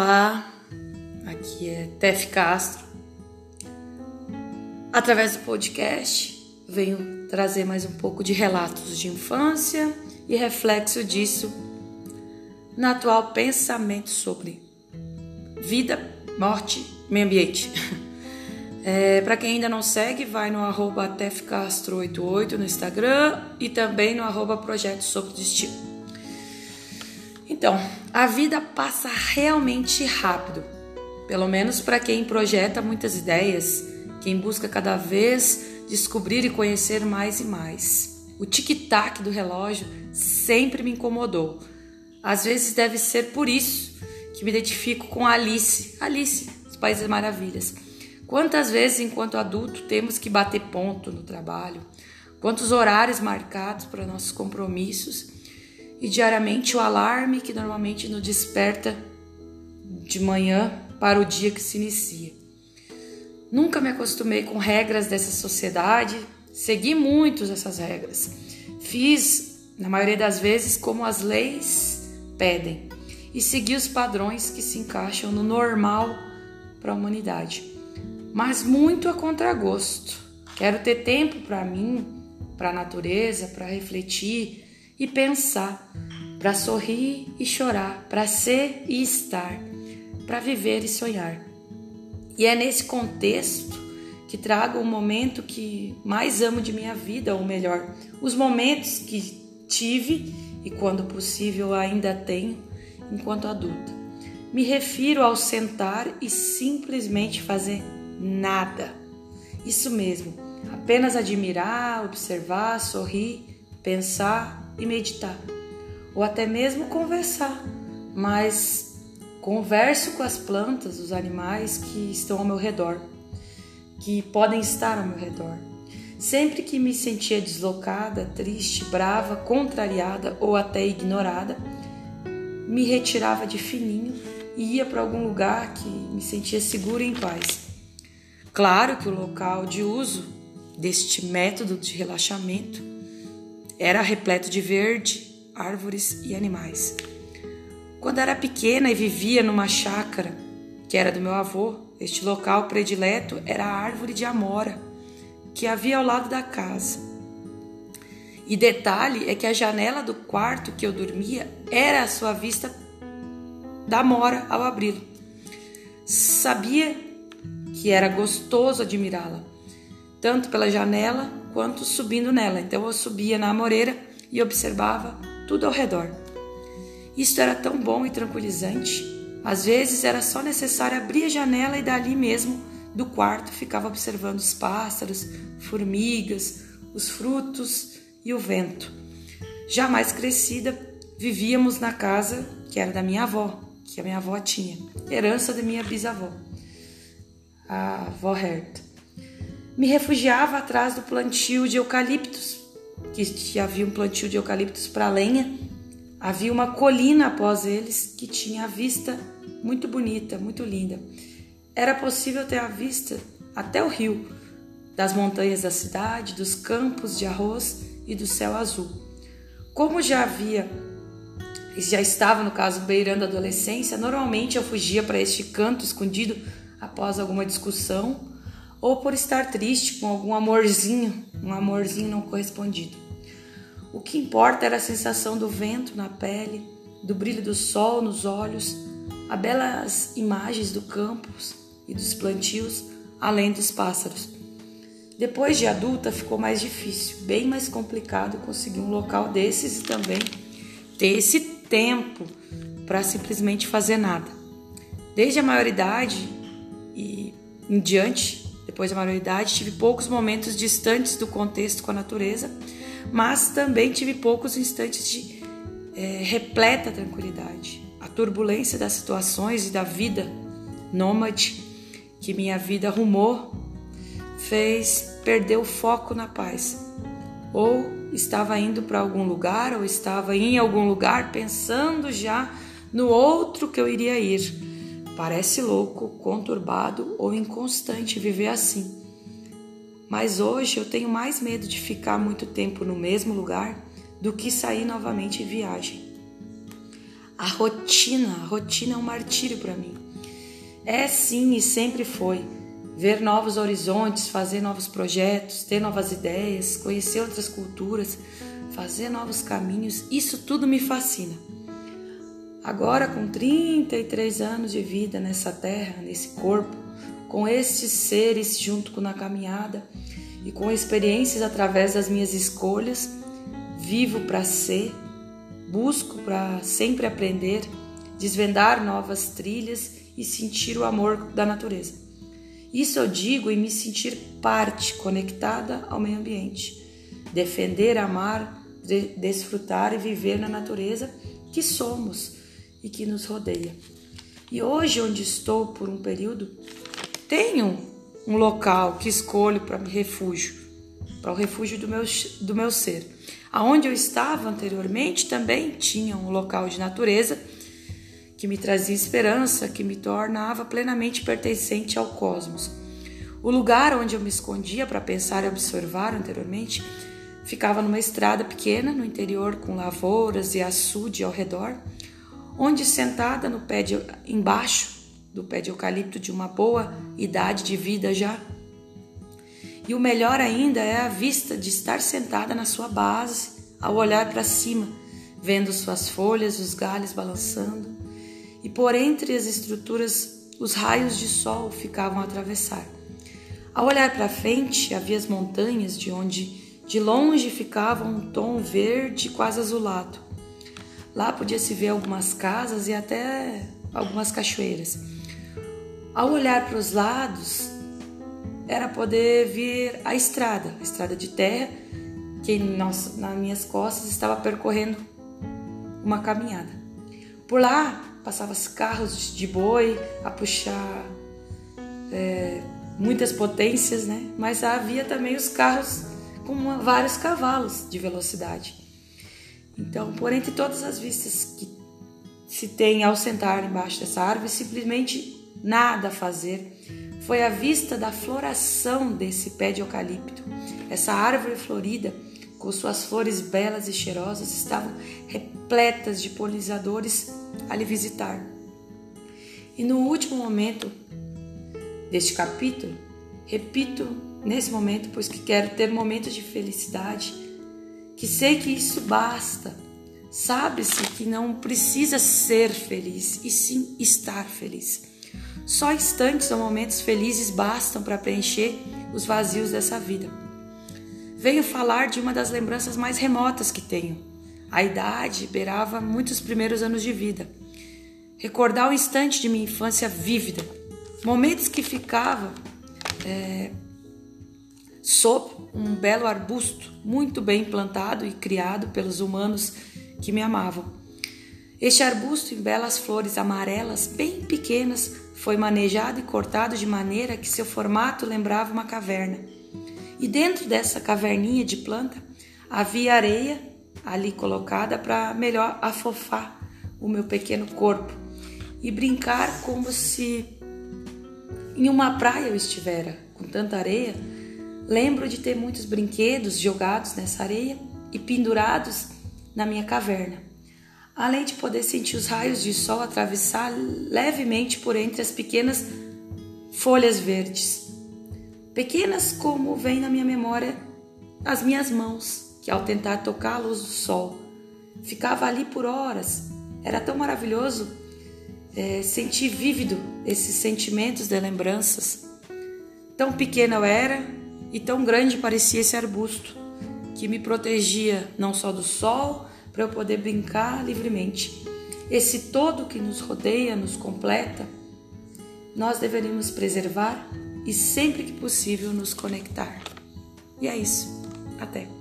Olá, aqui é Tef Castro. Através do podcast, venho trazer mais um pouco de relatos de infância e reflexo disso no atual pensamento sobre vida, morte, meio ambiente. É, Para quem ainda não segue, vai no arroba tefcastro88 no Instagram e também no arroba Projeto Sopro Destino. Então, a vida passa realmente rápido, pelo menos para quem projeta muitas ideias, quem busca cada vez descobrir e conhecer mais e mais. O tic-tac do relógio sempre me incomodou. Às vezes deve ser por isso que me identifico com Alice, Alice, dos Países Maravilhas Quantas vezes, enquanto adulto, temos que bater ponto no trabalho? Quantos horários marcados para nossos compromissos? E diariamente o alarme que normalmente nos desperta de manhã para o dia que se inicia. Nunca me acostumei com regras dessa sociedade, segui muitas dessas regras. Fiz, na maioria das vezes, como as leis pedem e segui os padrões que se encaixam no normal para a humanidade mas muito a contragosto. Quero ter tempo para mim, para a natureza, para refletir e pensar, para sorrir e chorar, para ser e estar, para viver e sonhar. E é nesse contexto que trago o momento que mais amo de minha vida, ou melhor, os momentos que tive e quando possível ainda tenho enquanto adulta. Me refiro ao sentar e simplesmente fazer nada. Isso mesmo, apenas admirar, observar, sorrir, pensar e meditar. Ou até mesmo conversar, mas converso com as plantas, os animais que estão ao meu redor, que podem estar ao meu redor. Sempre que me sentia deslocada, triste, brava, contrariada ou até ignorada, me retirava de fininho e ia para algum lugar que me sentia segura e em paz. Claro que o local de uso deste método de relaxamento era repleto de verde, árvores e animais. Quando era pequena e vivia numa chácara que era do meu avô, este local predileto era a árvore de amora que havia ao lado da casa. E detalhe é que a janela do quarto que eu dormia era a sua vista da amora ao abri-lo. Sabia que era gostoso admirá-la, tanto pela janela quanto subindo nela. Então eu subia na amoreira e observava tudo ao redor. Isto era tão bom e tranquilizante. Às vezes era só necessário abrir a janela e dali mesmo do quarto ficava observando os pássaros, formigas, os frutos e o vento. Já mais crescida, vivíamos na casa que era da minha avó, que a minha avó tinha, herança da minha bisavó a avó Herta. Me refugiava atrás do plantio de eucaliptos, que havia um plantio de eucaliptos para lenha. Havia uma colina após eles que tinha a vista muito bonita, muito linda. Era possível ter a vista até o rio, das montanhas da cidade, dos campos de arroz e do céu azul. Como já havia já estava no caso beirando a adolescência, normalmente eu fugia para este canto escondido após alguma discussão ou por estar triste com algum amorzinho, um amorzinho não correspondido. O que importa era a sensação do vento na pele, do brilho do sol nos olhos, as belas imagens do campus e dos plantios, além dos pássaros. Depois de adulta ficou mais difícil, bem mais complicado conseguir um local desses e também ter esse tempo para simplesmente fazer nada. Desde a maioridade, e em diante, depois da maioridade, tive poucos momentos distantes do contexto com a natureza, mas também tive poucos instantes de é, repleta tranquilidade. A turbulência das situações e da vida nômade que minha vida arrumou fez perder o foco na paz. Ou estava indo para algum lugar, ou estava em algum lugar pensando já no outro que eu iria ir Parece louco, conturbado ou inconstante viver assim. Mas hoje eu tenho mais medo de ficar muito tempo no mesmo lugar do que sair novamente em viagem. a rotina, a rotina é um martírio para mim. É sim e sempre foi ver novos horizontes, fazer novos projetos, ter novas ideias, conhecer outras culturas, fazer novos caminhos, isso tudo me fascina. Agora, com 33 anos de vida nessa terra, nesse corpo, com estes seres junto na caminhada e com experiências através das minhas escolhas, vivo para ser, busco para sempre aprender, desvendar novas trilhas e sentir o amor da natureza. Isso eu digo em me sentir parte, conectada ao meio ambiente. Defender, amar, de desfrutar e viver na natureza que somos e que nos rodeia. E hoje, onde estou por um período, tenho um local que escolho para refúgio, para o refúgio do meu, do meu ser. Aonde eu estava anteriormente também tinha um local de natureza que me trazia esperança, que me tornava plenamente pertencente ao cosmos. O lugar onde eu me escondia para pensar e observar anteriormente ficava numa estrada pequena no interior com lavouras e açude ao redor, onde sentada no pé de, embaixo do pé de eucalipto de uma boa idade de vida já. E o melhor ainda é a vista de estar sentada na sua base, ao olhar para cima, vendo suas folhas, os galhos balançando, e por entre as estruturas os raios de sol ficavam a atravessar. Ao olhar para frente, havia as montanhas de onde de longe ficava um tom verde quase azulado. Lá podia se ver algumas casas e até algumas cachoeiras. Ao olhar para os lados, era poder ver a estrada, a estrada de terra, que nas minhas costas estava percorrendo uma caminhada. Por lá passavam carros de boi a puxar é, muitas potências, né? Mas havia também os carros com uma, vários cavalos de velocidade. Então, por entre todas as vistas que se tem ao sentar embaixo dessa árvore, simplesmente nada a fazer, foi a vista da floração desse pé de eucalipto. Essa árvore florida, com suas flores belas e cheirosas, estavam repletas de polinizadores a lhe visitar. E no último momento deste capítulo, repito nesse momento, pois que quero ter momentos de felicidade, que sei que isso basta. Sabe-se que não precisa ser feliz, e sim estar feliz. Só instantes ou momentos felizes bastam para preencher os vazios dessa vida. Venho falar de uma das lembranças mais remotas que tenho, a idade beirava muitos primeiros anos de vida. Recordar o instante de minha infância vívida, momentos que ficava é, sob um belo arbusto muito bem plantado e criado pelos humanos que me amavam. Este arbusto em belas flores amarelas, bem pequenas, foi manejado e cortado de maneira que seu formato lembrava uma caverna. E dentro dessa caverninha de planta havia areia ali colocada para melhor afofar o meu pequeno corpo e brincar como se em uma praia eu estivera, com tanta areia. Lembro de ter muitos brinquedos jogados nessa areia e pendurados na minha caverna, além de poder sentir os raios de sol atravessar levemente por entre as pequenas folhas verdes. Pequenas como vem na minha memória as minhas mãos que ao tentar tocar a luz do sol, ficava ali por horas. Era tão maravilhoso é, sentir vívido esses sentimentos de lembranças. Tão pequena eu era e tão grande parecia esse arbusto, que me protegia não só do sol, para eu poder brincar livremente. Esse todo que nos rodeia, nos completa, nós deveríamos preservar e sempre que possível nos conectar. E é isso. Até!